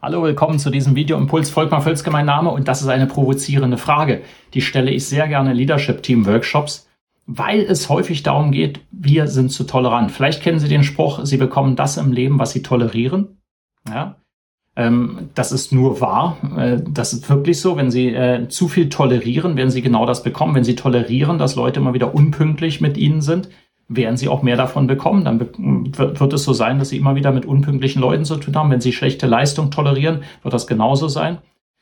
Hallo, willkommen zu diesem Video Impuls. Volkmar Völzke mein Name und das ist eine provozierende Frage. Die stelle ich sehr gerne Leadership Team Workshops, weil es häufig darum geht, wir sind zu tolerant. Vielleicht kennen Sie den Spruch, Sie bekommen das im Leben, was Sie tolerieren. Ja, ähm, das ist nur wahr. Äh, das ist wirklich so. Wenn Sie äh, zu viel tolerieren, werden Sie genau das bekommen. Wenn Sie tolerieren, dass Leute immer wieder unpünktlich mit Ihnen sind, werden sie auch mehr davon bekommen. Dann wird es so sein, dass sie immer wieder mit unpünktlichen Leuten zu tun haben. Wenn sie schlechte Leistung tolerieren, wird das genauso sein.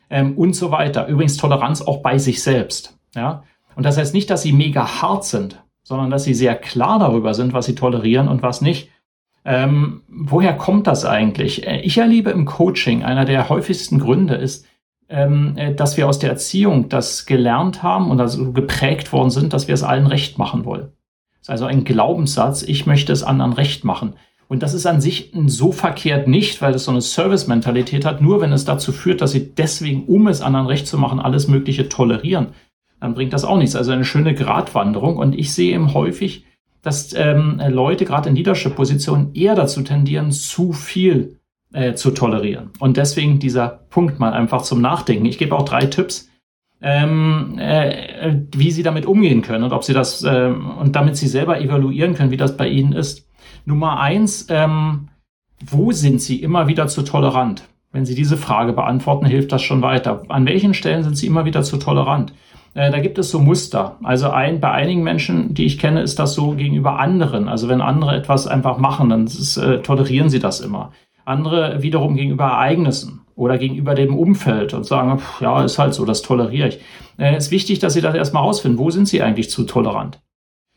Ähm, und so weiter. Übrigens Toleranz auch bei sich selbst. Ja? Und das heißt nicht, dass sie mega hart sind, sondern dass sie sehr klar darüber sind, was sie tolerieren und was nicht. Ähm, woher kommt das eigentlich? Äh, ich erlebe im Coaching, einer der häufigsten Gründe ist, ähm, äh, dass wir aus der Erziehung das gelernt haben und also geprägt worden sind, dass wir es allen recht machen wollen ist also ein Glaubenssatz, ich möchte es anderen recht machen. Und das ist an sich so verkehrt nicht, weil es so eine Service-Mentalität hat, nur wenn es dazu führt, dass sie deswegen, um es anderen recht zu machen, alles Mögliche tolerieren, dann bringt das auch nichts. Also eine schöne Gratwanderung. Und ich sehe eben häufig, dass ähm, Leute gerade in Leadership-Positionen eher dazu tendieren, zu viel äh, zu tolerieren. Und deswegen dieser Punkt mal einfach zum Nachdenken. Ich gebe auch drei Tipps, ähm, äh, wie sie damit umgehen können und ob sie das äh, und damit sie selber evaluieren können, wie das bei ihnen ist. Nummer eins, ähm, wo sind sie immer wieder zu tolerant? Wenn Sie diese Frage beantworten, hilft das schon weiter. An welchen Stellen sind Sie immer wieder zu tolerant? Äh, da gibt es so Muster. Also ein, bei einigen Menschen, die ich kenne, ist das so gegenüber anderen. Also wenn andere etwas einfach machen, dann ist, äh, tolerieren sie das immer. Andere wiederum gegenüber Ereignissen oder gegenüber dem Umfeld und sagen, pff, ja, ist halt so, das toleriere ich. Es äh, ist wichtig, dass Sie das erstmal rausfinden. Wo sind Sie eigentlich zu tolerant?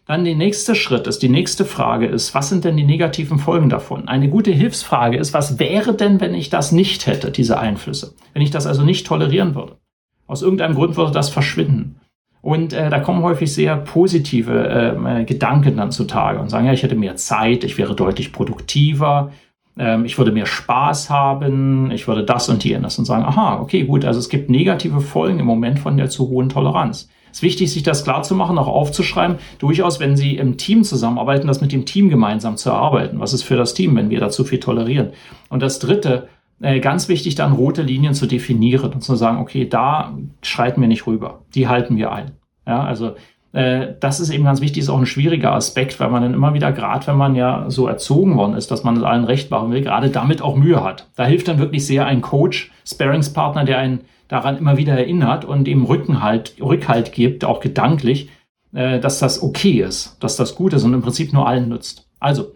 Dann der nächste Schritt ist, die nächste Frage ist, was sind denn die negativen Folgen davon? Eine gute Hilfsfrage ist, was wäre denn, wenn ich das nicht hätte, diese Einflüsse? Wenn ich das also nicht tolerieren würde? Aus irgendeinem Grund würde das verschwinden. Und äh, da kommen häufig sehr positive äh, Gedanken dann zutage und sagen, ja, ich hätte mehr Zeit, ich wäre deutlich produktiver, ähm, ich würde mehr Spaß haben, ich würde das und jenes und sagen, aha, okay, gut, also es gibt negative Folgen im Moment von der zu hohen Toleranz. Es ist wichtig, sich das klar zu machen, auch aufzuschreiben, durchaus, wenn Sie im Team zusammenarbeiten, das mit dem Team gemeinsam zu erarbeiten. Was ist für das Team, wenn wir da zu viel tolerieren? Und das Dritte, äh, ganz wichtig, dann rote Linien zu definieren und zu sagen, okay, da schreiten wir nicht rüber, die halten wir ein. Ja, also das ist eben ganz wichtig, ist auch ein schwieriger Aspekt, weil man dann immer wieder, gerade wenn man ja so erzogen worden ist, dass man es allen recht machen will, gerade damit auch Mühe hat. Da hilft dann wirklich sehr ein Coach, Sparingspartner, der einen daran immer wieder erinnert und ihm Rückenhalt, Rückhalt gibt, auch gedanklich, äh, dass das okay ist, dass das gut ist und im Prinzip nur allen nützt. Also,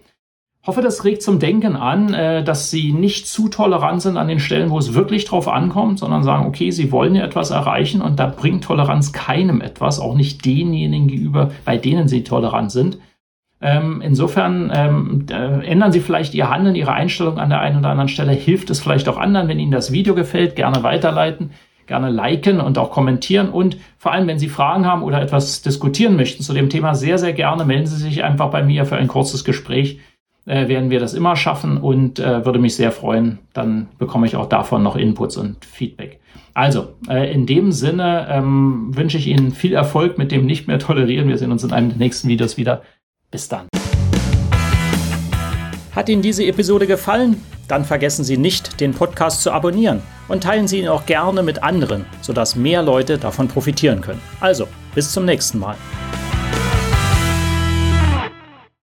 hoffe, das regt zum Denken an, äh, dass Sie nicht zu tolerant sind an den Stellen, wo es wirklich drauf ankommt, sondern sagen, okay, Sie wollen ja etwas erreichen und da bringt Toleranz keinem etwas, auch nicht denjenigen gegenüber, bei denen Sie tolerant sind. Ähm, insofern ähm, äh, ändern Sie vielleicht Ihr Handeln, Ihre Einstellung an der einen oder anderen Stelle. Hilft es vielleicht auch anderen, wenn Ihnen das Video gefällt, gerne weiterleiten, gerne liken und auch kommentieren. Und vor allem, wenn Sie Fragen haben oder etwas diskutieren möchten zu dem Thema, sehr, sehr gerne melden Sie sich einfach bei mir für ein kurzes Gespräch äh, werden wir das immer schaffen und äh, würde mich sehr freuen. Dann bekomme ich auch davon noch Inputs und Feedback. Also, äh, in dem Sinne ähm, wünsche ich Ihnen viel Erfolg mit dem Nicht mehr tolerieren. Wir sehen uns in einem der nächsten Videos wieder. Bis dann. Hat Ihnen diese Episode gefallen? Dann vergessen Sie nicht, den Podcast zu abonnieren und teilen Sie ihn auch gerne mit anderen, sodass mehr Leute davon profitieren können. Also, bis zum nächsten Mal.